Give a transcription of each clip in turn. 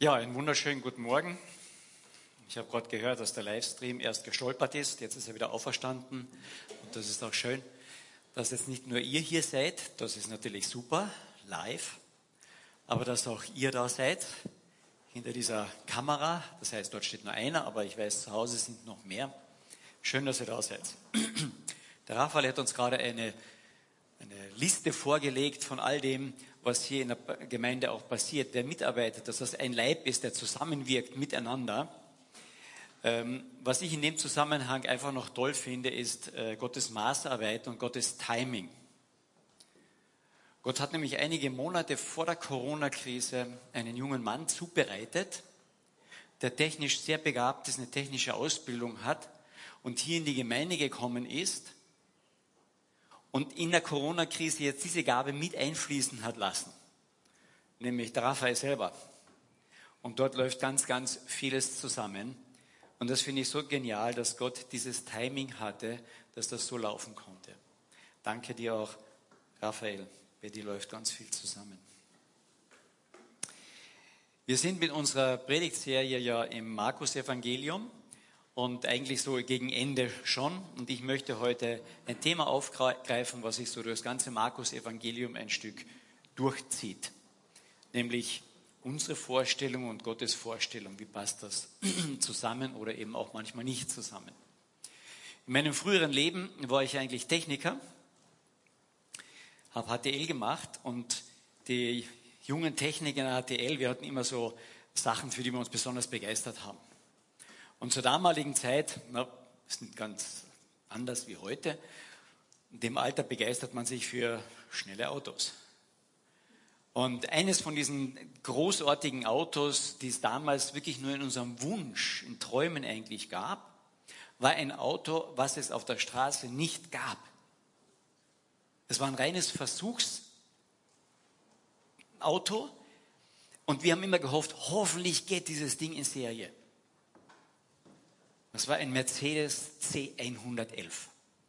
Ja, einen wunderschönen guten Morgen. Ich habe gerade gehört, dass der Livestream erst gestolpert ist. Jetzt ist er wieder auferstanden. Und das ist auch schön, dass jetzt nicht nur ihr hier seid. Das ist natürlich super, live. Aber dass auch ihr da seid, hinter dieser Kamera. Das heißt, dort steht nur einer, aber ich weiß, zu Hause sind noch mehr. Schön, dass ihr da seid. Der Raphael hat uns gerade eine, eine Liste vorgelegt von all dem, was hier in der Gemeinde auch passiert, der mitarbeitet, dass das ein Leib ist, der zusammenwirkt miteinander. Ähm, was ich in dem Zusammenhang einfach noch toll finde, ist äh, Gottes Maßarbeit und Gottes Timing. Gott hat nämlich einige Monate vor der Corona-Krise einen jungen Mann zubereitet, der technisch sehr begabt ist, eine technische Ausbildung hat und hier in die Gemeinde gekommen ist und in der Corona-Krise jetzt diese Gabe mit einfließen hat lassen. Nämlich der Raphael selber. Und dort läuft ganz, ganz vieles zusammen. Und das finde ich so genial, dass Gott dieses Timing hatte, dass das so laufen konnte. Danke dir auch, Raphael. Bei dir läuft ganz viel zusammen. Wir sind mit unserer Predigtserie ja im Markus-Evangelium und eigentlich so gegen Ende schon. Und ich möchte heute ein Thema aufgreifen, was sich so durch das ganze Markus-Evangelium ein Stück durchzieht. Nämlich unsere Vorstellung und Gottes Vorstellung. Wie passt das zusammen oder eben auch manchmal nicht zusammen? In meinem früheren Leben war ich eigentlich Techniker, habe HTL gemacht und die jungen Techniker in HTL, wir hatten immer so Sachen, für die wir uns besonders begeistert haben. Und zur damaligen Zeit, na, ist nicht ganz anders wie heute, in dem Alter begeistert man sich für schnelle Autos. Und eines von diesen großartigen Autos, die es damals wirklich nur in unserem Wunsch, in Träumen eigentlich gab, war ein Auto, was es auf der Straße nicht gab. Es war ein reines Versuchsauto und wir haben immer gehofft, hoffentlich geht dieses Ding in Serie. Das war ein Mercedes C111.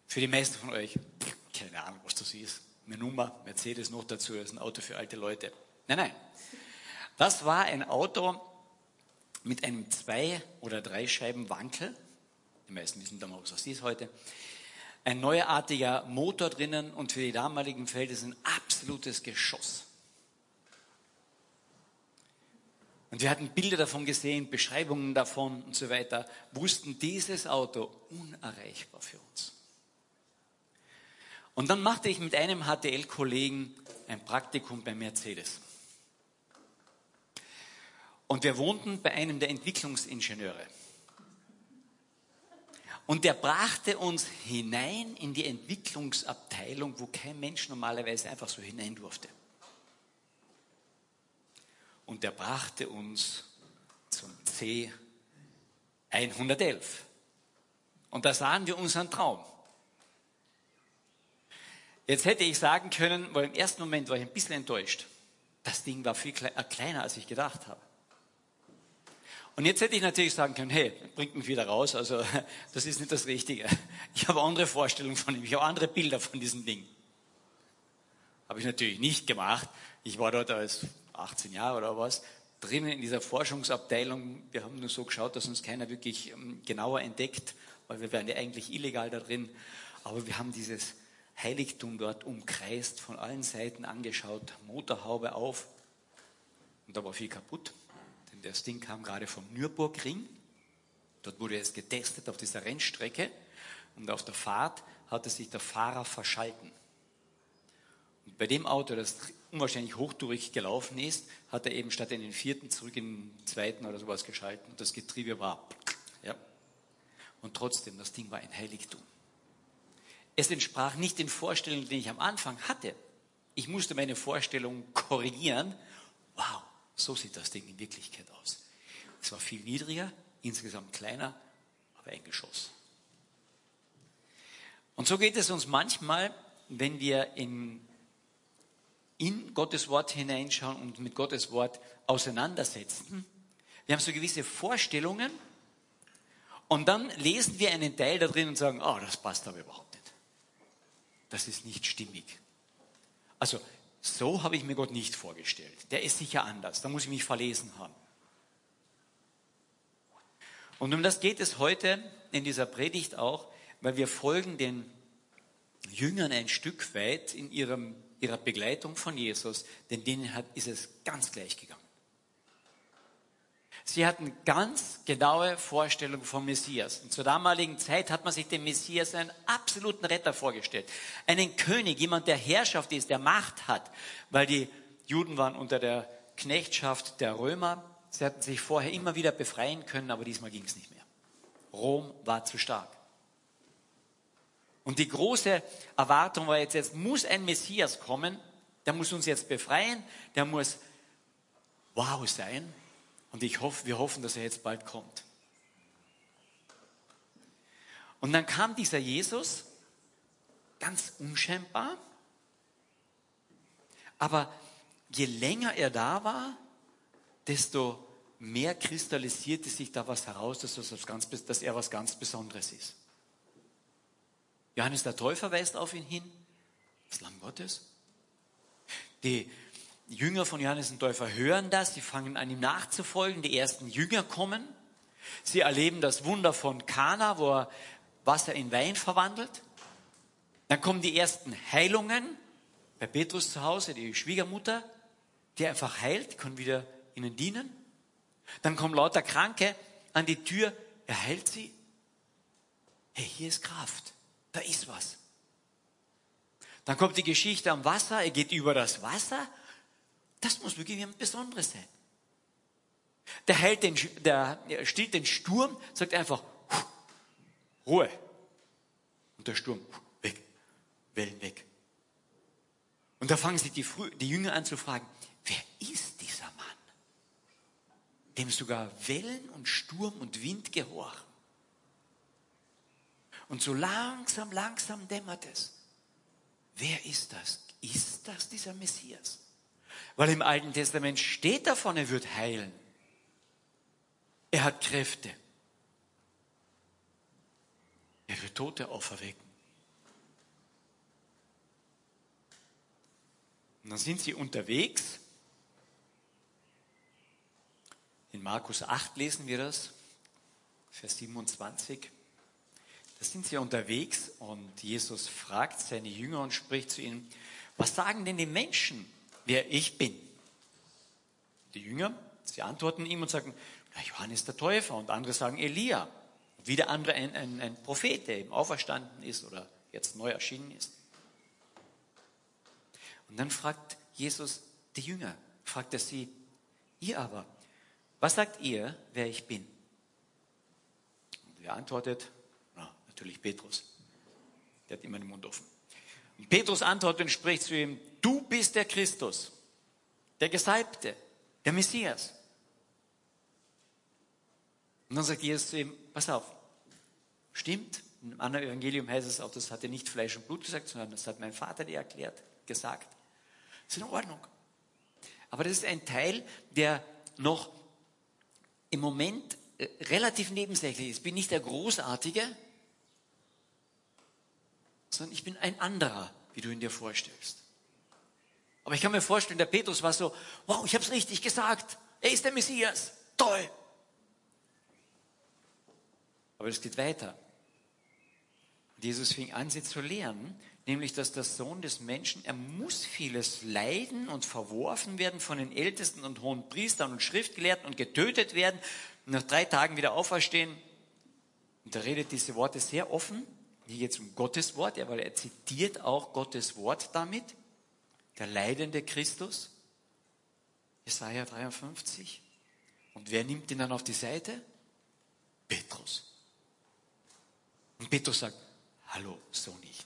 Für die meisten von euch, keine Ahnung, was das ist. Eine Nummer, Mercedes noch dazu, das ist ein Auto für alte Leute. Nein, nein. Das war ein Auto mit einem Zwei- oder Dreischeiben-Wankel. Die meisten wissen damals, was das ist heute. Ein neuartiger Motor drinnen und für die damaligen Felder ein absolutes Geschoss. Und wir hatten Bilder davon gesehen, Beschreibungen davon und so weiter, wussten dieses Auto unerreichbar für uns. Und dann machte ich mit einem HTL-Kollegen ein Praktikum bei Mercedes. Und wir wohnten bei einem der Entwicklungsingenieure. Und der brachte uns hinein in die Entwicklungsabteilung, wo kein Mensch normalerweise einfach so hinein durfte und er brachte uns zum C 111. Und da sahen wir unseren Traum. Jetzt hätte ich sagen können, weil im ersten Moment war ich ein bisschen enttäuscht. Das Ding war viel äh, kleiner, als ich gedacht habe. Und jetzt hätte ich natürlich sagen können, hey, bringt mich wieder raus, also das ist nicht das Richtige. Ich habe andere Vorstellungen von ihm, ich habe andere Bilder von diesem Ding. Habe ich natürlich nicht gemacht. Ich war dort als 18 Jahre oder was, drinnen in dieser Forschungsabteilung. Wir haben nur so geschaut, dass uns keiner wirklich ähm, genauer entdeckt, weil wir wären ja eigentlich illegal da drin. Aber wir haben dieses Heiligtum dort umkreist, von allen Seiten angeschaut, Motorhaube auf. Und da war viel kaputt, denn das Ding kam gerade vom Nürburgring. Dort wurde es getestet auf dieser Rennstrecke. Und auf der Fahrt hatte sich der Fahrer verschalten. Und bei dem Auto, das unwahrscheinlich hochtourig gelaufen ist, hat er eben statt in den vierten zurück in den zweiten oder sowas geschalten. Und das Getriebe war, ja. Und trotzdem, das Ding war ein Heiligtum. Es entsprach nicht den Vorstellungen, die ich am Anfang hatte. Ich musste meine Vorstellung korrigieren. Wow, so sieht das Ding in Wirklichkeit aus. Es war viel niedriger, insgesamt kleiner, aber ein Geschoss. Und so geht es uns manchmal, wenn wir in in Gottes Wort hineinschauen und mit Gottes Wort auseinandersetzen. Wir haben so gewisse Vorstellungen und dann lesen wir einen Teil da drin und sagen, oh, das passt aber überhaupt nicht. Das ist nicht stimmig. Also, so habe ich mir Gott nicht vorgestellt. Der ist sicher anders. Da muss ich mich verlesen haben. Und um das geht es heute in dieser Predigt auch, weil wir folgen den Jüngern ein Stück weit in ihrem, ihrer Begleitung von Jesus, denn denen hat, ist es ganz gleich gegangen. Sie hatten ganz genaue Vorstellungen vom Messias. Und zur damaligen Zeit hat man sich den Messias einen absoluten Retter vorgestellt. Einen König, jemand, der Herrschaft ist, der Macht hat, weil die Juden waren unter der Knechtschaft der Römer. Sie hatten sich vorher immer wieder befreien können, aber diesmal ging es nicht mehr. Rom war zu stark. Und die große Erwartung war jetzt, jetzt muss ein Messias kommen, der muss uns jetzt befreien, der muss wow sein, und ich hoffe, wir hoffen, dass er jetzt bald kommt. Und dann kam dieser Jesus, ganz unscheinbar, aber je länger er da war, desto mehr kristallisierte sich da was heraus, dass, dass er was ganz Besonderes ist. Johannes der Täufer weist auf ihn hin, das Lamm Gottes. Die Jünger von Johannes den Täufer hören das, sie fangen an ihm nachzufolgen, die ersten Jünger kommen. Sie erleben das Wunder von Kana, wo er Wasser in Wein verwandelt. Dann kommen die ersten Heilungen bei Petrus zu Hause, die Schwiegermutter, die einfach heilt, die kann wieder ihnen dienen. Dann kommen lauter Kranke an die Tür, er heilt sie. Hey, hier ist Kraft, da ist was. Dann kommt die Geschichte am Wasser, er geht über das Wasser das muss wirklich jemand Besonderes sein. Der, hält den, der stillt den Sturm, sagt einfach, Ruhe. Und der Sturm, weg, Wellen weg. Und da fangen sich die, die Jünger an zu fragen, wer ist dieser Mann, dem sogar Wellen und Sturm und Wind gehorchen? Und so langsam, langsam dämmert es. Wer ist das? Ist das dieser Messias? Weil im Alten Testament steht davon, er wird heilen. Er hat Kräfte. Er wird Tote auferwecken. Und dann sind sie unterwegs. In Markus 8 lesen wir das, Vers 27. Sind sie unterwegs und Jesus fragt seine Jünger und spricht zu ihnen, was sagen denn die Menschen wer ich bin. Die Jünger, sie antworten ihm und sagen, ja, Johannes der Täufer und andere sagen Elia. Wieder andere ein, ein, ein Prophet, der eben auferstanden ist oder jetzt neu erschienen ist. Und dann fragt Jesus die Jünger, fragt er sie, ihr aber, was sagt ihr, wer ich bin? Und er antwortet, na, natürlich Petrus. Der hat immer den Mund offen. Und Petrus antwortet und spricht zu ihm, du bist der Christus, der Gesalbte, der Messias. Und dann sagt Jesus zu ihm, pass auf, stimmt, im anderen Evangelium heißt es auch, das hat er nicht Fleisch und Blut gesagt, sondern das hat mein Vater dir erklärt, gesagt. Das ist in Ordnung. Aber das ist ein Teil, der noch im Moment äh, relativ nebensächlich ist. Ich bin nicht der Großartige, sondern ich bin ein anderer, wie du ihn dir vorstellst. Aber ich kann mir vorstellen, der Petrus war so, wow, ich habe es richtig gesagt, er ist der Messias, toll. Aber es geht weiter. Jesus fing an, sie zu lehren, nämlich, dass der Sohn des Menschen, er muss vieles leiden und verworfen werden von den Ältesten und hohen Priestern und Schriftgelehrten und getötet werden und nach drei Tagen wieder auferstehen. Und er redet diese Worte sehr offen hier geht es um Gottes Wort, weil er zitiert auch Gottes Wort damit. Der leidende Christus. Jesaja 53. Und wer nimmt ihn dann auf die Seite? Petrus. Und Petrus sagt, hallo, so nicht.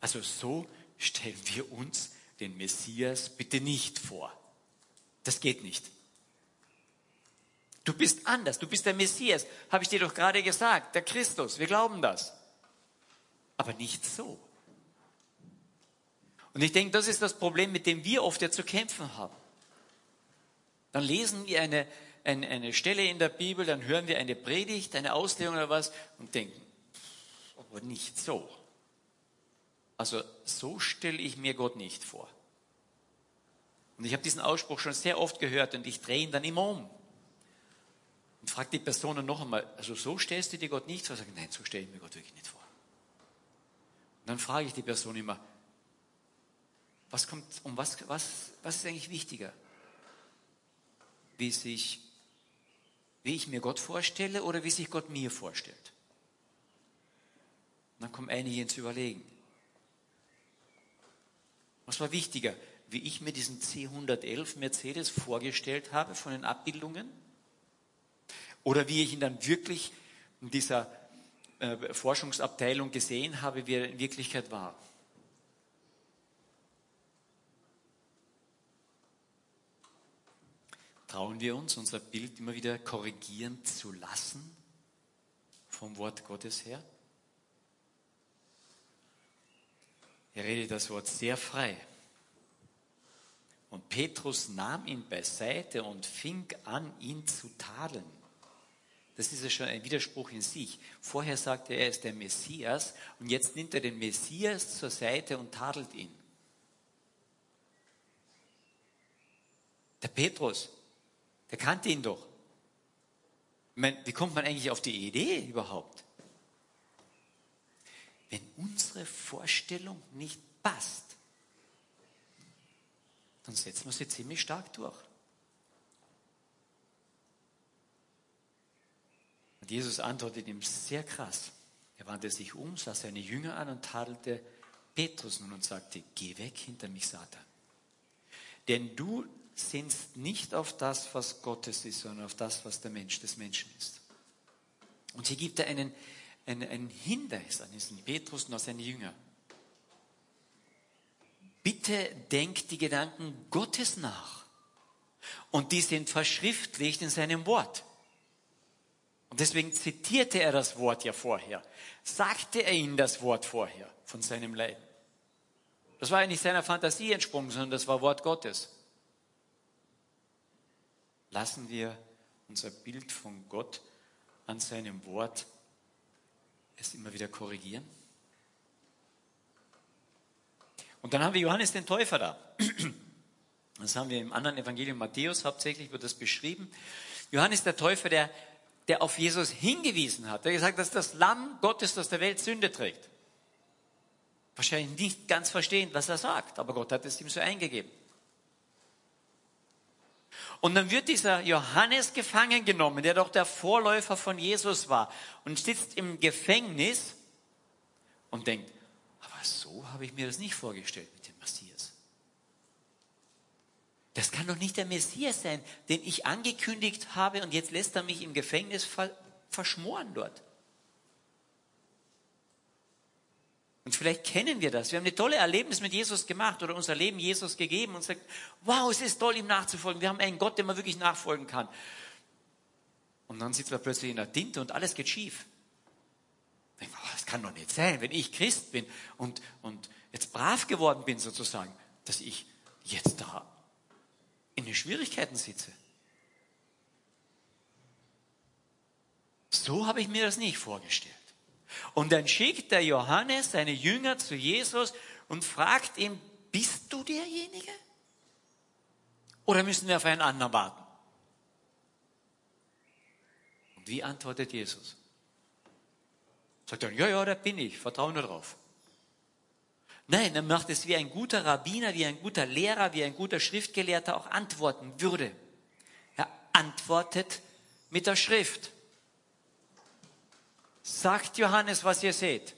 Also so stellen wir uns den Messias bitte nicht vor. Das geht nicht. Du bist anders, du bist der Messias, habe ich dir doch gerade gesagt, der Christus, wir glauben das. Aber nicht so. Und ich denke, das ist das Problem, mit dem wir oft ja zu kämpfen haben. Dann lesen wir eine, eine, eine Stelle in der Bibel, dann hören wir eine Predigt, eine Auslegung oder was und denken, aber nicht so. Also so stelle ich mir Gott nicht vor. Und ich habe diesen Ausspruch schon sehr oft gehört und ich drehe ihn dann immer um. Und frage die Person noch einmal, also so stellst du dir Gott nicht vor? Sag, nein, so stelle ich mir Gott wirklich nicht vor. Und dann frage ich die Person immer, was kommt, um was, was, was ist eigentlich wichtiger? Wie sich, wie ich mir Gott vorstelle oder wie sich Gott mir vorstellt? Und dann kommen einige ins Überlegen. Was war wichtiger? Wie ich mir diesen C111 Mercedes vorgestellt habe von den Abbildungen? Oder wie ich ihn dann wirklich in dieser äh, Forschungsabteilung gesehen habe, wie er in Wirklichkeit war? Trauen wir uns, unser Bild immer wieder korrigieren zu lassen vom Wort Gottes her? Er redet das Wort sehr frei. Und Petrus nahm ihn beiseite und fing an, ihn zu tadeln. Das ist ja schon ein Widerspruch in sich. Vorher sagte er, er ist der Messias und jetzt nimmt er den Messias zur Seite und tadelt ihn. Der Petrus, der kannte ihn doch. Ich meine, wie kommt man eigentlich auf die Idee überhaupt? Wenn unsere Vorstellung nicht passt, dann setzen wir sie ziemlich stark durch. Und Jesus antwortet ihm sehr krass. Er wandte sich um, sah seine Jünger an und tadelte Petrus nun und sagte, geh weg hinter mich, Satan. Denn du sinnst nicht auf das, was Gottes ist, sondern auf das, was der Mensch des Menschen ist. Und hier gibt er einen, einen, einen Hinweis an diesen Petrus und an seine Jünger. Bitte denkt die Gedanken Gottes nach. Und die sind verschriftlicht in seinem Wort. Und deswegen zitierte er das Wort ja vorher. Sagte er ihnen das Wort vorher von seinem Leiden. Das war ja nicht seiner Fantasie entsprungen, sondern das war Wort Gottes. Lassen wir unser Bild von Gott an seinem Wort es immer wieder korrigieren? Und dann haben wir Johannes den Täufer da. Das haben wir im anderen Evangelium Matthäus hauptsächlich wird das beschrieben. Johannes der Täufer, der, der auf Jesus hingewiesen hat, der gesagt, dass das Lamm Gottes, das der Welt Sünde trägt. Wahrscheinlich nicht ganz verstehen, was er sagt, aber Gott hat es ihm so eingegeben. Und dann wird dieser Johannes gefangen genommen, der doch der Vorläufer von Jesus war und sitzt im Gefängnis und denkt, aber so habe ich mir das nicht vorgestellt mit dem Messias. Das kann doch nicht der Messias sein, den ich angekündigt habe und jetzt lässt er mich im Gefängnis verschmoren dort. Und vielleicht kennen wir das. Wir haben eine tolle Erlebnis mit Jesus gemacht oder unser Leben Jesus gegeben und sagt, wow, es ist toll, ihm nachzufolgen. Wir haben einen Gott, dem man wirklich nachfolgen kann. Und dann sitzt man plötzlich in der Tinte und alles geht schief. Das kann doch nicht sein, wenn ich Christ bin und, und jetzt brav geworden bin sozusagen, dass ich jetzt da in den Schwierigkeiten sitze. So habe ich mir das nicht vorgestellt. Und dann schickt der Johannes seine Jünger zu Jesus und fragt ihn, bist du derjenige? Oder müssen wir auf einen anderen warten? Und wie antwortet Jesus? Sagt er, ja, ja, da bin ich, vertraue nur drauf. Nein, er macht es wie ein guter Rabbiner, wie ein guter Lehrer, wie ein guter Schriftgelehrter auch antworten würde. Er antwortet mit der Schrift. Sagt Johannes, was ihr seht.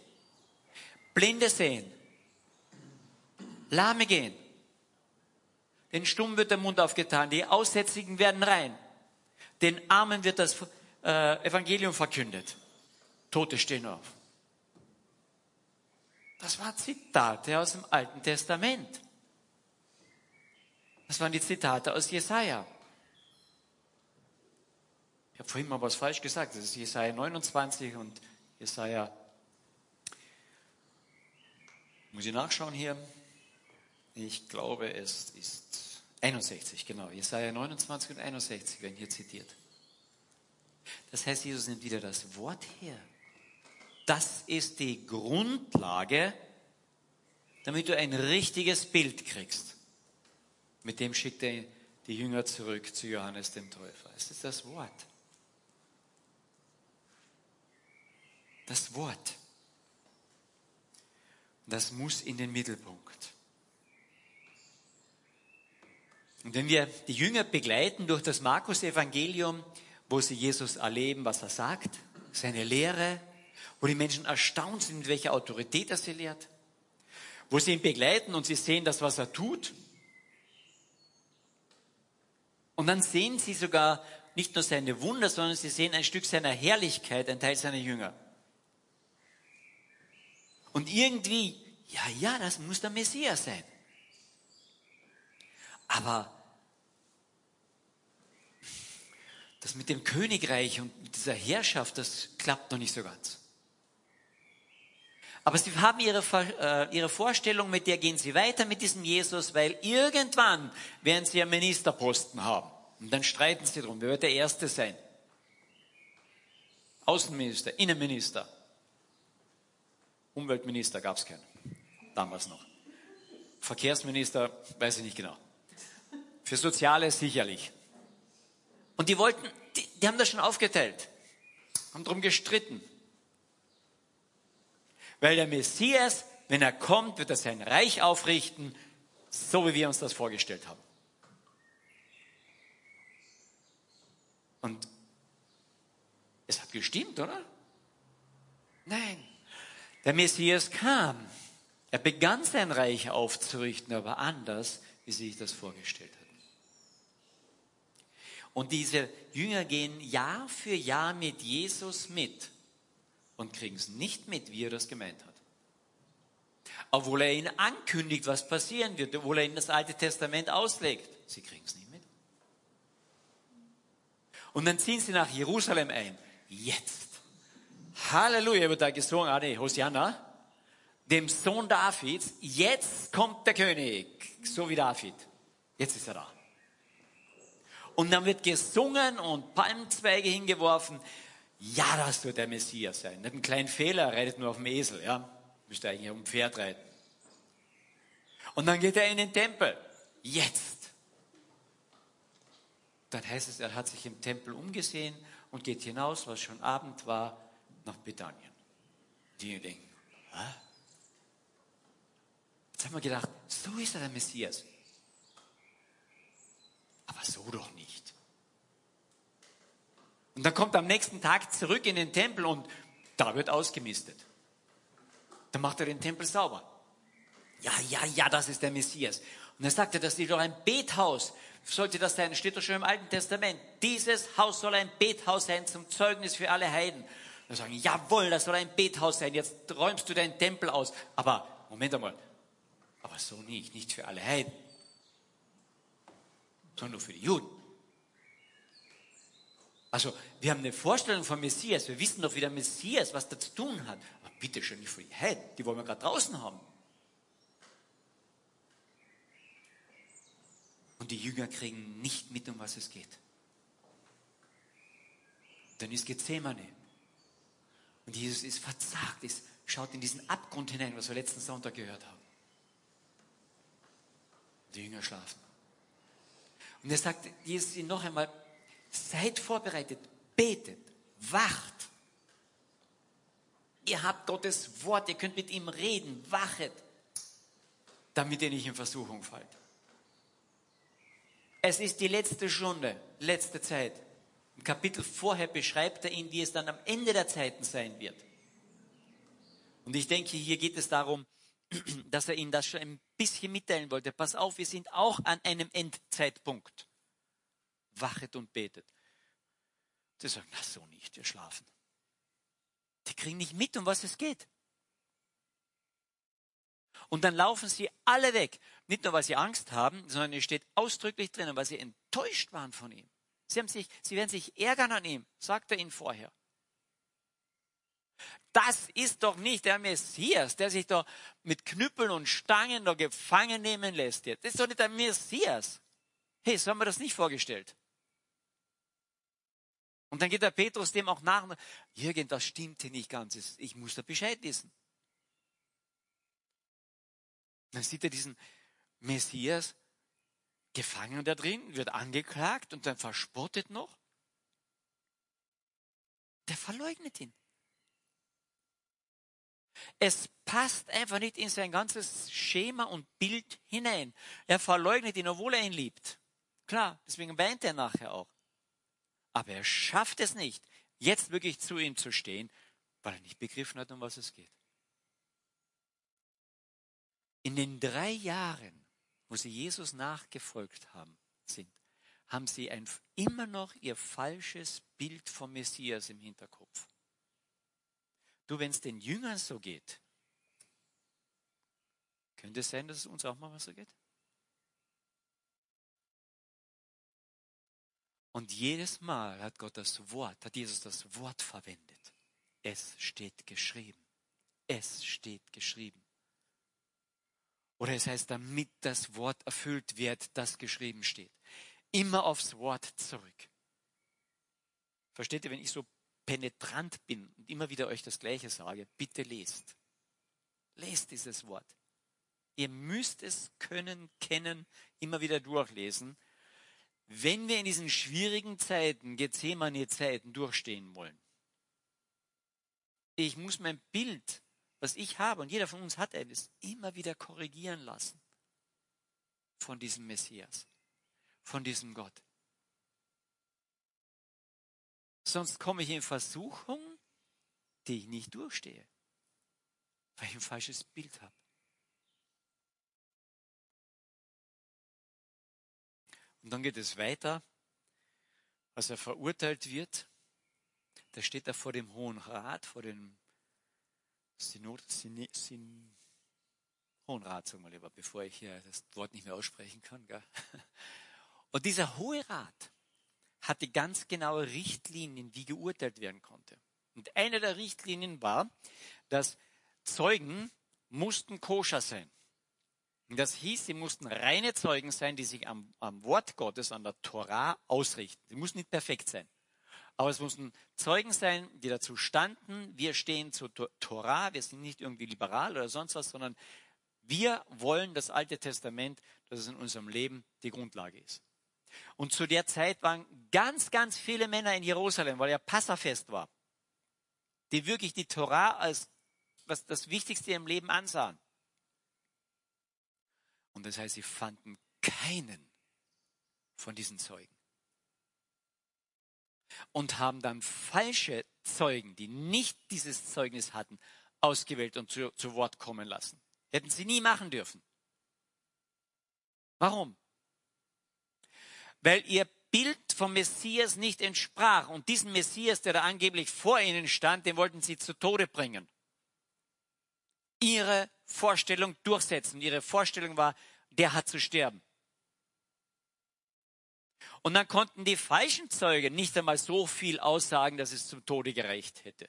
Blinde sehen. Lahme gehen. Den Stumm wird der Mund aufgetan. Die Aussätzigen werden rein. Den Armen wird das äh, Evangelium verkündet. Tote stehen auf. Das waren Zitate aus dem Alten Testament. Das waren die Zitate aus Jesaja. Ich habe vorhin mal was falsch gesagt. Das ist Jesaja 29 und Jesaja. Muss ich nachschauen hier? Ich glaube, es ist 61, genau. Jesaja 29 und 61 werden hier zitiert. Das heißt, Jesus nimmt wieder das Wort her. Das ist die Grundlage, damit du ein richtiges Bild kriegst. Mit dem schickt er die Jünger zurück zu Johannes dem Täufer. Es ist das Wort. das Wort. Das muss in den Mittelpunkt. Und wenn wir die Jünger begleiten durch das Markus-Evangelium, wo sie Jesus erleben, was er sagt, seine Lehre, wo die Menschen erstaunt sind, mit welcher Autorität er sie lehrt, wo sie ihn begleiten und sie sehen das, was er tut. Und dann sehen sie sogar nicht nur seine Wunder, sondern sie sehen ein Stück seiner Herrlichkeit, ein Teil seiner Jünger. Und irgendwie, ja, ja, das muss der Messias sein. Aber das mit dem Königreich und mit dieser Herrschaft, das klappt noch nicht so ganz. Aber sie haben ihre, äh, ihre Vorstellung, mit der gehen sie weiter mit diesem Jesus, weil irgendwann werden sie einen Ministerposten haben. Und dann streiten sie darum, wer wird der Erste sein? Außenminister, Innenminister, Umweltminister gab es keinen, damals noch. Verkehrsminister, weiß ich nicht genau. Für Soziales sicherlich. Und die wollten, die, die haben das schon aufgeteilt, haben darum gestritten. Weil der Messias, wenn er kommt, wird er sein Reich aufrichten, so wie wir uns das vorgestellt haben. Und es hat gestimmt, oder? Nein. Der Messias kam. Er begann sein Reich aufzurichten, aber anders, wie sie sich das vorgestellt hatten. Und diese Jünger gehen Jahr für Jahr mit Jesus mit und kriegen es nicht mit, wie er das gemeint hat. Obwohl er ihnen ankündigt, was passieren wird, obwohl er ihnen das Alte Testament auslegt. Sie kriegen es nicht mit. Und dann ziehen sie nach Jerusalem ein. Jetzt. Halleluja, wird da gesungen, ah nee, Hosianna, dem Sohn Davids. Jetzt kommt der König, so wie David. Jetzt ist er da. Und dann wird gesungen und Palmzweige hingeworfen. Ja, das wird der Messias sein. Nicht einen kleinen Fehler, er reitet nur auf dem Esel, ja. Müsste eigentlich auf dem Pferd reiten. Und dann geht er in den Tempel. Jetzt. Dann heißt es, er hat sich im Tempel umgesehen und geht hinaus, was schon Abend war, nach Bethanien. Die denken, Hä? Jetzt haben wir gedacht, so ist er der Messias. Aber so doch nicht. Und dann kommt er am nächsten Tag zurück in den Tempel und da wird ausgemistet. Dann macht er den Tempel sauber. Ja, ja, ja, das ist der Messias. Und er sagte, das ist doch ein Bethaus. Sollte das sein? Steht doch schon im Alten Testament. Dieses Haus soll ein Bethaus sein zum Zeugnis für alle Heiden. Und sagen, jawohl, das soll ein Bethaus sein. Jetzt räumst du deinen Tempel aus. Aber, Moment einmal. Aber so nicht. Nicht für alle Heiden. Sondern nur für die Juden. Also, wir haben eine Vorstellung vom Messias. Wir wissen doch, wie der Messias was da zu tun hat. Aber bitte für die Heiden. Die wollen wir gerade draußen haben. Und die Jünger kriegen nicht mit, um was es geht. Dann ist Gethsemane. Und Jesus ist verzagt, ist, schaut in diesen Abgrund hinein, was wir letzten Sonntag gehört haben. Die Jünger schlafen. Und er sagt Jesus noch einmal, seid vorbereitet, betet, wacht. Ihr habt Gottes Wort, ihr könnt mit ihm reden, wachet, damit ihr nicht in Versuchung fallt. Es ist die letzte Stunde, letzte Zeit. Im Kapitel vorher beschreibt er ihn, wie es dann am Ende der Zeiten sein wird. Und ich denke, hier geht es darum, dass er ihnen das schon ein bisschen mitteilen wollte. Pass auf, wir sind auch an einem Endzeitpunkt. Wachet und betet. Sie sagen, na so nicht, wir schlafen. Die kriegen nicht mit, um was es geht. Und dann laufen sie alle weg. Nicht nur, weil sie Angst haben, sondern es steht ausdrücklich drinnen, weil sie enttäuscht waren von ihm. Sie, haben sich, sie werden sich ärgern an ihm, sagt er ihnen vorher. Das ist doch nicht der Messias, der sich da mit Knüppeln und Stangen da gefangen nehmen lässt. Das ist doch nicht der Messias. Hey, so haben wir das nicht vorgestellt. Und dann geht der Petrus dem auch nach. Jürgen, das stimmt hier nicht ganz. Ich muss da Bescheid wissen. Dann sieht er diesen Messias gefangen da drin, wird angeklagt und dann verspottet noch. Der verleugnet ihn. Es passt einfach nicht in sein ganzes Schema und Bild hinein. Er verleugnet ihn, obwohl er ihn liebt. Klar, deswegen weint er nachher auch. Aber er schafft es nicht, jetzt wirklich zu ihm zu stehen, weil er nicht begriffen hat, um was es geht. In den drei Jahren, wo sie Jesus nachgefolgt haben, sind, haben sie ein, immer noch ihr falsches Bild vom Messias im Hinterkopf. Du, wenn es den Jüngern so geht, könnte es sein, dass es uns auch mal so geht? Und jedes Mal hat Gott das Wort, hat Jesus das Wort verwendet. Es steht geschrieben. Es steht geschrieben. Oder es heißt, damit das Wort erfüllt wird, das geschrieben steht. Immer aufs Wort zurück. Versteht ihr, wenn ich so penetrant bin und immer wieder euch das Gleiche sage, bitte lest. Lest dieses Wort. Ihr müsst es können, kennen, immer wieder durchlesen, wenn wir in diesen schwierigen Zeiten, Gethsemane-Zeiten durchstehen wollen. Ich muss mein Bild was ich habe, und jeder von uns hat eines, immer wieder korrigieren lassen von diesem Messias, von diesem Gott. Sonst komme ich in Versuchung, die ich nicht durchstehe, weil ich ein falsches Bild habe. Und dann geht es weiter, als er verurteilt wird. Da steht er vor dem Hohen Rat, vor dem Synod, Syn, Syn, Hohen Rat, sagen wir lieber, bevor ich hier das Wort nicht mehr aussprechen kann. Gell? Und dieser Hohe Rat hatte ganz genaue Richtlinien, wie geurteilt werden konnte. Und eine der Richtlinien war, dass Zeugen mussten koscher sein. Das hieß, sie mussten reine Zeugen sein, die sich am, am Wort Gottes, an der Torah ausrichten. Sie mussten nicht perfekt sein. Aber es mussten Zeugen sein, die dazu standen, wir stehen zur Torah, wir sind nicht irgendwie liberal oder sonst was, sondern wir wollen das Alte Testament, dass es in unserem Leben die Grundlage ist. Und zu der Zeit waren ganz, ganz viele Männer in Jerusalem, weil ja Passafest war, die wirklich die Torah als was das Wichtigste im Leben ansahen. Und das heißt, sie fanden keinen von diesen Zeugen und haben dann falsche Zeugen, die nicht dieses Zeugnis hatten, ausgewählt und zu, zu Wort kommen lassen. Hätten sie nie machen dürfen. Warum? Weil ihr Bild vom Messias nicht entsprach. Und diesen Messias, der da angeblich vor ihnen stand, den wollten sie zu Tode bringen. Ihre Vorstellung durchsetzen. Ihre Vorstellung war, der hat zu sterben. Und dann konnten die falschen Zeugen nicht einmal so viel aussagen, dass es zum Tode gereicht hätte.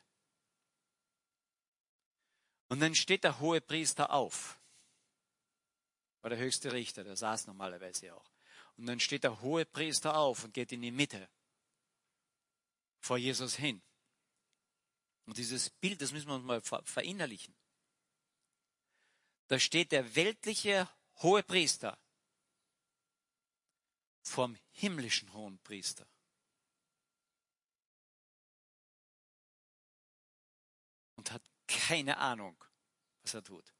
Und dann steht der hohe Priester auf. War der höchste Richter, der saß normalerweise auch. Und dann steht der hohe Priester auf und geht in die Mitte vor Jesus hin. Und dieses Bild, das müssen wir uns mal verinnerlichen. Da steht der weltliche hohe Priester vom himmlischen hohen Priester. Und hat keine Ahnung, was er tut.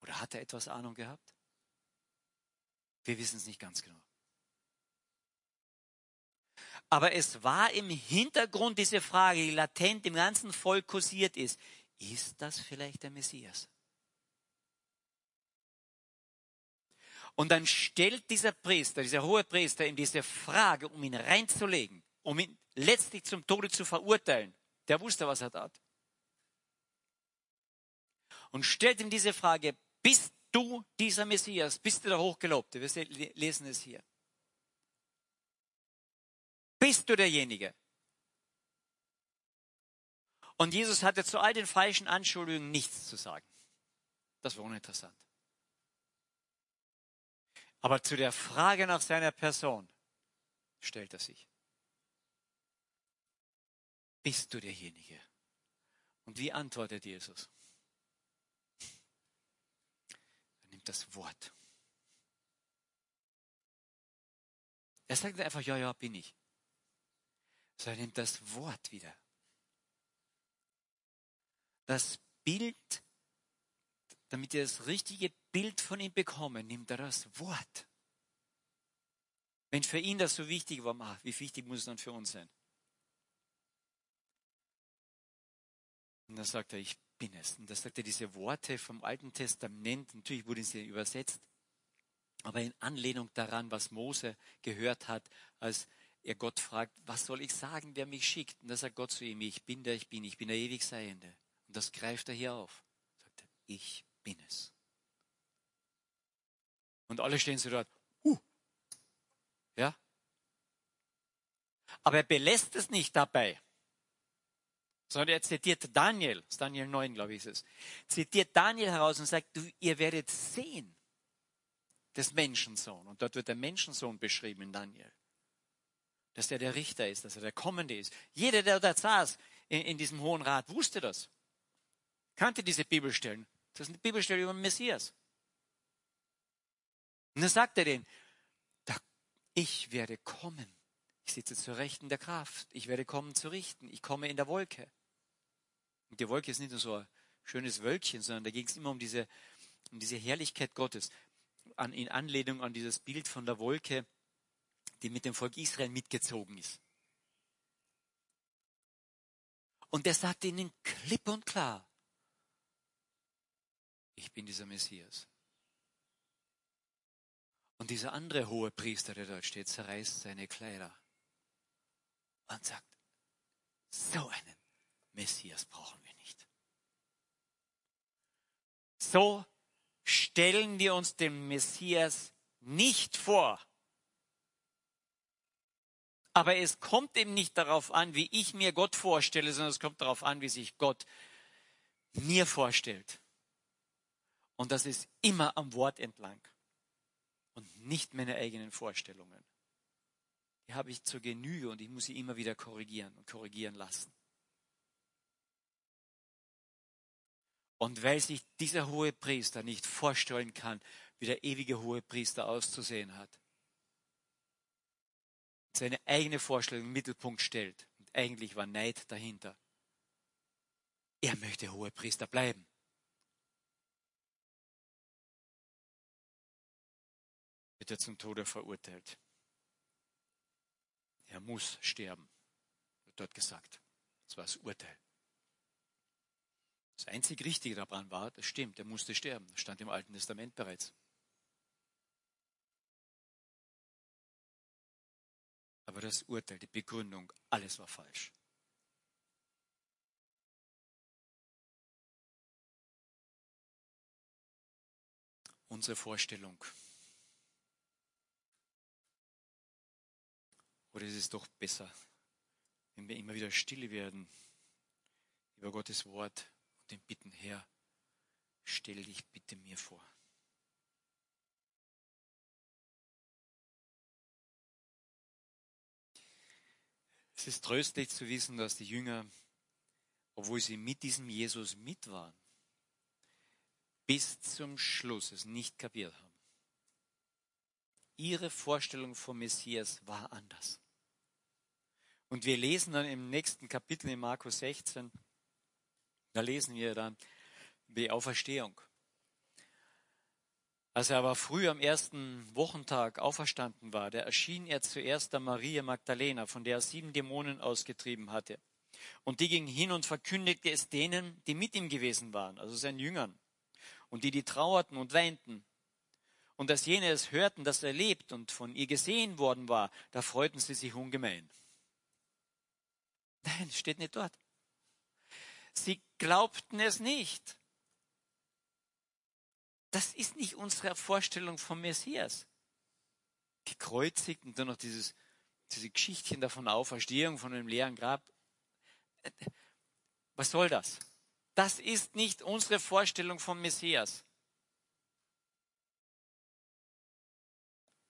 Oder hat er etwas Ahnung gehabt? Wir wissen es nicht ganz genau. Aber es war im Hintergrund diese Frage, die latent im ganzen Volk kursiert ist. Ist das vielleicht der Messias? Und dann stellt dieser Priester, dieser hohe Priester ihm diese Frage, um ihn reinzulegen, um ihn letztlich zum Tode zu verurteilen. Der wusste, was er tat. Und stellt ihm diese Frage, bist du dieser Messias? Bist du der Hochgelobte? Wir lesen es hier. Bist du derjenige? Und Jesus hatte zu all den falschen Anschuldigungen nichts zu sagen. Das war uninteressant. Aber zu der Frage nach seiner Person stellt er sich. Bist du derjenige? Und wie antwortet Jesus? Er nimmt das Wort. Er sagt einfach, ja, ja, bin ich. So er nimmt das Wort wieder. Das Bild, damit ihr das richtige Bild von ihm bekommen, nimmt er das Wort. Wenn für ihn das so wichtig war, wie wichtig muss es dann für uns sein? Und dann sagt er, ich bin es. Und da sagt er diese Worte vom Alten Testament, natürlich wurden sie übersetzt, aber in Anlehnung daran, was Mose gehört hat, als er Gott fragt, was soll ich sagen, wer mich schickt? Und da sagt Gott zu ihm, ich bin der ich bin, ich bin der ewig Seiende. Und das greift er hier auf. Sagt er, ich bin es. Und alle stehen so dort, uh. Ja? Aber er belässt es nicht dabei sondern er zitiert Daniel, das ist Daniel 9, glaube ich, ist es, zitiert Daniel heraus und sagt, du, ihr werdet sehen, des Menschensohn. Und dort wird der Menschensohn beschrieben in Daniel. Dass er der Richter ist, dass er der Kommende ist. Jeder, der da saß in, in diesem Hohen Rat, wusste das. Kannte diese Bibelstellen. Das ist eine Bibelstelle über den Messias. Und dann sagt er denen, ich werde kommen. Ich sitze zur Rechten der Kraft. Ich werde kommen zu richten. Ich komme in der Wolke. Und die Wolke ist nicht nur so ein schönes Wölkchen, sondern da ging es immer um diese, um diese Herrlichkeit Gottes. An, in Anlehnung an dieses Bild von der Wolke, die mit dem Volk Israel mitgezogen ist. Und er sagt ihnen klipp und klar, ich bin dieser Messias. Und dieser andere hohe Priester, der dort steht, zerreißt seine Kleider und sagt, so einen Messias brauchen wir nicht. So stellen wir uns den Messias nicht vor. Aber es kommt eben nicht darauf an, wie ich mir Gott vorstelle, sondern es kommt darauf an, wie sich Gott mir vorstellt. Und das ist immer am Wort entlang und nicht meine eigenen Vorstellungen die habe ich zur Genüge und ich muss sie immer wieder korrigieren und korrigieren lassen. Und weil sich dieser hohe Priester nicht vorstellen kann, wie der ewige hohe Priester auszusehen hat, seine eigene Vorstellung im Mittelpunkt stellt, und eigentlich war Neid dahinter. Er möchte hohe Priester bleiben. Wird er zum Tode verurteilt. Er muss sterben, wird dort gesagt. Das war das Urteil. Das einzig Richtige daran war, das stimmt, er musste sterben. Das stand im Alten Testament bereits. Aber das Urteil, die Begründung, alles war falsch. Unsere Vorstellung Oder ist es doch besser, wenn wir immer wieder still werden über Gottes Wort und den Bitten, Herr, stell dich bitte mir vor. Es ist tröstlich zu wissen, dass die Jünger, obwohl sie mit diesem Jesus mit waren, bis zum Schluss es nicht kapiert haben. Ihre Vorstellung vom Messias war anders. Und wir lesen dann im nächsten Kapitel in Markus 16, da lesen wir dann die Auferstehung. Als er aber früh am ersten Wochentag auferstanden war, da erschien er zuerst der Maria Magdalena, von der er sieben Dämonen ausgetrieben hatte. Und die ging hin und verkündigte es denen, die mit ihm gewesen waren, also seinen Jüngern. Und die, die trauerten und weinten. Und als jene es hörten, dass er lebt und von ihr gesehen worden war, da freuten sie sich ungemein. Nein, steht nicht dort. Sie glaubten es nicht. Das ist nicht unsere Vorstellung vom Messias. Gekreuzigt und dann noch dieses, diese Geschichtchen davon Auferstehung von einem leeren Grab. Was soll das? Das ist nicht unsere Vorstellung vom Messias.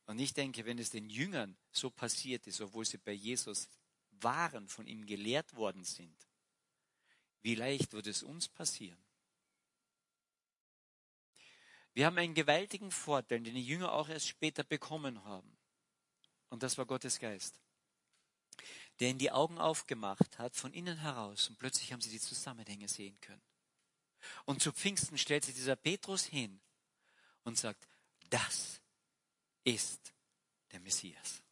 Und ich denke, wenn es den Jüngern so passiert ist, obwohl sie bei Jesus waren, von ihm gelehrt worden sind, wie leicht wird es uns passieren? Wir haben einen gewaltigen Vorteil, den die Jünger auch erst später bekommen haben. Und das war Gottes Geist, der ihnen die Augen aufgemacht hat von innen heraus und plötzlich haben sie die Zusammenhänge sehen können. Und zu Pfingsten stellt sich dieser Petrus hin und sagt, das ist der Messias.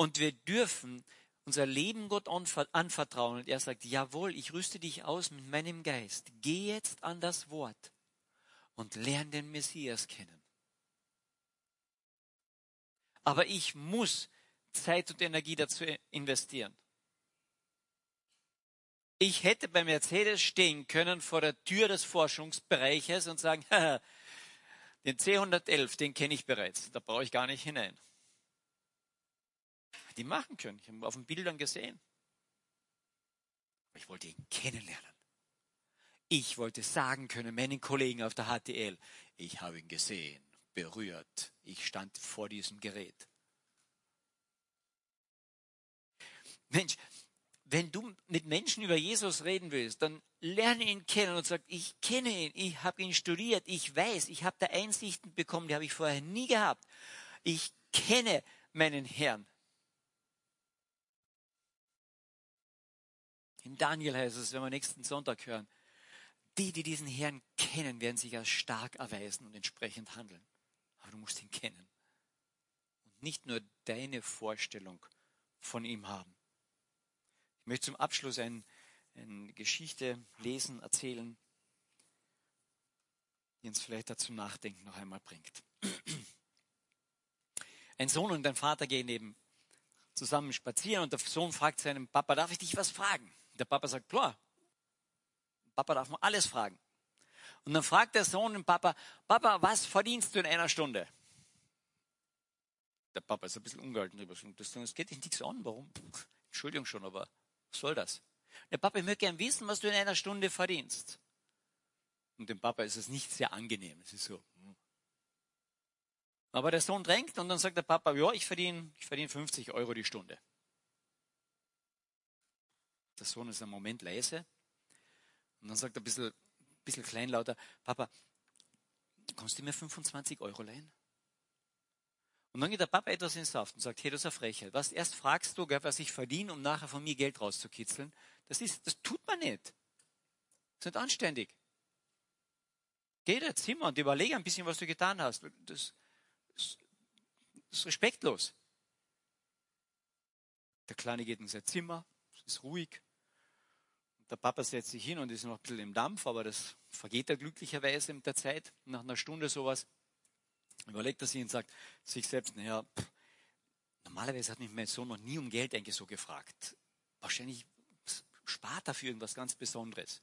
Und wir dürfen unser Leben Gott anvertrauen. Und er sagt, jawohl, ich rüste dich aus mit meinem Geist. Geh jetzt an das Wort und lerne den Messias kennen. Aber ich muss Zeit und Energie dazu investieren. Ich hätte bei Mercedes stehen können vor der Tür des Forschungsbereiches und sagen, den C111, den kenne ich bereits, da brauche ich gar nicht hinein. Die machen können, ich habe auf den Bildern gesehen. Ich wollte ihn kennenlernen. Ich wollte sagen können, meinen Kollegen auf der HTL, ich habe ihn gesehen, berührt. Ich stand vor diesem Gerät. Mensch, wenn du mit Menschen über Jesus reden willst, dann lerne ihn kennen und sag, ich kenne ihn, ich habe ihn studiert, ich weiß, ich habe da Einsichten bekommen, die habe ich vorher nie gehabt. Ich kenne meinen Herrn. In Daniel heißt es, wenn wir nächsten Sonntag hören, die, die diesen Herrn kennen, werden sich als stark erweisen und entsprechend handeln. Aber du musst ihn kennen. Und nicht nur deine Vorstellung von ihm haben. Ich möchte zum Abschluss ein, eine Geschichte lesen, erzählen, die uns vielleicht dazu nachdenken noch einmal bringt. Ein Sohn und ein Vater gehen eben zusammen spazieren und der Sohn fragt seinem Papa, darf ich dich was fragen? Der Papa sagt, klar. Papa darf man alles fragen. Und dann fragt der Sohn den Papa, Papa, was verdienst du in einer Stunde? Der Papa ist ein bisschen ungehalten drüber. Das geht dich nichts an. Warum? Entschuldigung schon, aber was soll das? Der Papa, ich möchte gern wissen, was du in einer Stunde verdienst. Und dem Papa ist es nicht sehr angenehm. Es ist so. Hm. Aber der Sohn drängt und dann sagt der Papa, ja, ich verdiene, ich verdiene 50 Euro die Stunde. Der Sohn ist einen Moment leise und dann sagt er ein bisschen, ein bisschen kleinlauter, Papa, kannst du mir 25 Euro leihen? Und dann geht der Papa etwas ins Saft und sagt, hey, das ist eine Frechheit. Was, erst fragst du, was ich verdiene, um nachher von mir Geld rauszukitzeln. Das ist, das tut man nicht. Das ist nicht anständig. Geh dein Zimmer und überlege ein bisschen, was du getan hast. Das, das, das ist respektlos. Der Kleine geht in sein Zimmer, es ist ruhig. Der Papa setzt sich hin und ist noch ein bisschen im Dampf, aber das vergeht er glücklicherweise mit der Zeit. Nach einer Stunde sowas überlegt er sich und sagt sich selbst, naja, pff, normalerweise hat mich mein Sohn noch nie um Geld eigentlich so gefragt. Wahrscheinlich spart er für irgendwas ganz Besonderes.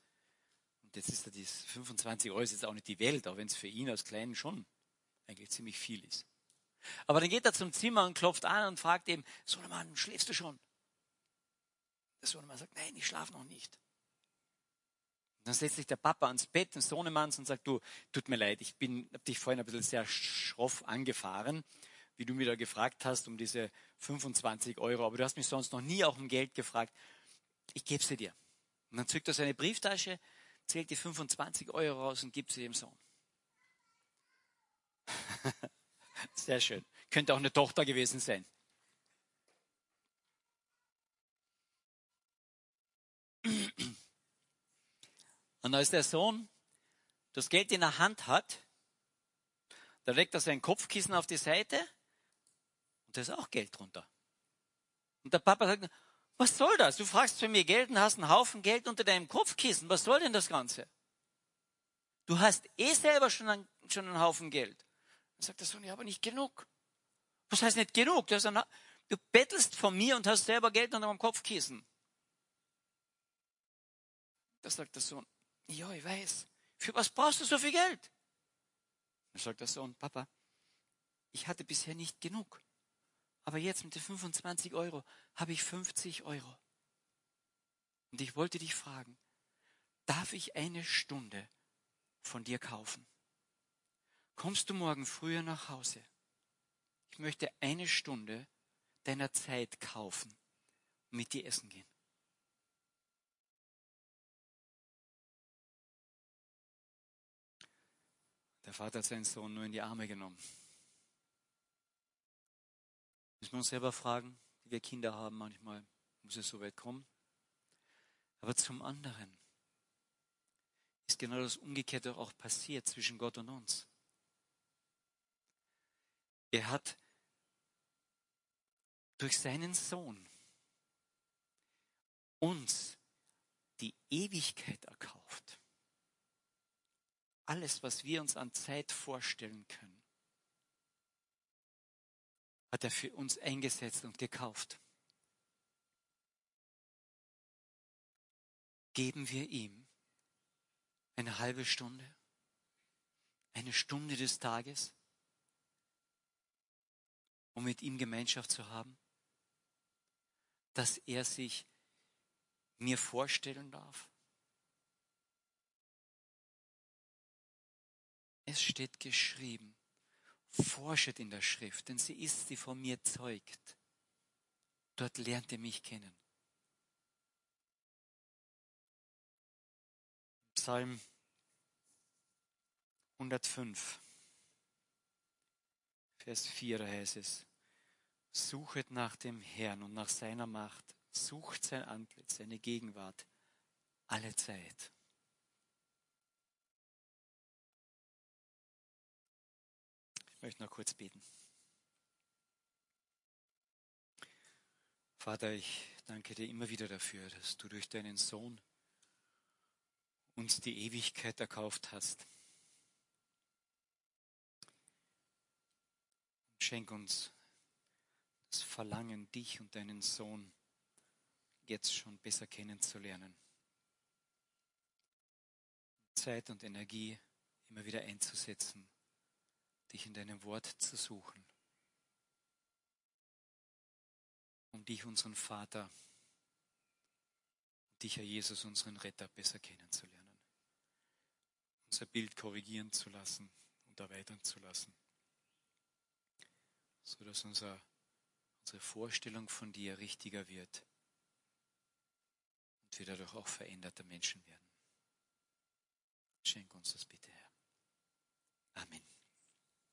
Und jetzt ist er dieses 25 Euro ist jetzt auch nicht die Welt, auch wenn es für ihn als Kleinen schon eigentlich ziemlich viel ist. Aber dann geht er zum Zimmer und klopft an und fragt eben, Sohnemann, schläfst du schon? Der Sohnemann sagt, nein, ich schlafe noch nicht. Dann setzt sich der Papa ans Bett des Sohnemanns und sagt, du, tut mir leid, ich bin, hab dich vorhin ein bisschen sehr schroff angefahren, wie du mir da gefragt hast um diese 25 Euro, aber du hast mich sonst noch nie auch um Geld gefragt. Ich gebe sie dir. Und dann zückt er seine Brieftasche, zählt die 25 Euro raus und gibt sie dem Sohn. Sehr schön. Könnte auch eine Tochter gewesen sein. Und als der Sohn das Geld in der Hand hat, da legt er sein Kopfkissen auf die Seite und da ist auch Geld drunter. Und der Papa sagt, was soll das? Du fragst für mir Geld und hast einen Haufen Geld unter deinem Kopfkissen. Was soll denn das Ganze? Du hast eh selber schon einen, schon einen Haufen Geld. Dann sagt der Sohn, ja, aber nicht genug. Was heißt nicht genug? Du, einen, du bettelst von mir und hast selber Geld unter deinem Kopfkissen. Da sagt der Sohn, ja, ich weiß. Für was brauchst du so viel Geld? Dann sagt der Sohn, Papa, ich hatte bisher nicht genug. Aber jetzt mit den 25 Euro habe ich 50 Euro. Und ich wollte dich fragen, darf ich eine Stunde von dir kaufen? Kommst du morgen früher nach Hause? Ich möchte eine Stunde deiner Zeit kaufen und mit dir essen gehen. Der Vater hat seinen Sohn nur in die Arme genommen. Müssen wir uns selber fragen, wie wir Kinder haben manchmal, muss es so weit kommen. Aber zum anderen, ist genau das Umgekehrte auch passiert zwischen Gott und uns. Er hat durch seinen Sohn uns die Ewigkeit erkauft. Alles, was wir uns an Zeit vorstellen können, hat er für uns eingesetzt und gekauft. Geben wir ihm eine halbe Stunde, eine Stunde des Tages, um mit ihm Gemeinschaft zu haben, dass er sich mir vorstellen darf. Es steht geschrieben, forschet in der Schrift, denn sie ist, die von mir zeugt. Dort lernt ihr mich kennen. Psalm 105, Vers 4 heißt es, Suchet nach dem Herrn und nach seiner Macht, sucht sein Antlitz, seine Gegenwart alle Zeit. Möchte noch kurz beten. Vater, ich danke dir immer wieder dafür, dass du durch deinen Sohn uns die Ewigkeit erkauft hast. Schenk uns das Verlangen, dich und deinen Sohn jetzt schon besser kennenzulernen. Zeit und Energie immer wieder einzusetzen, dich in deinem Wort zu suchen, um dich, unseren Vater, dich, Herr Jesus, unseren Retter, besser kennenzulernen, unser Bild korrigieren zu lassen und erweitern zu lassen, sodass unser, unsere Vorstellung von dir richtiger wird und wir dadurch auch veränderte Menschen werden. Schenk uns das bitte, Herr. Amen.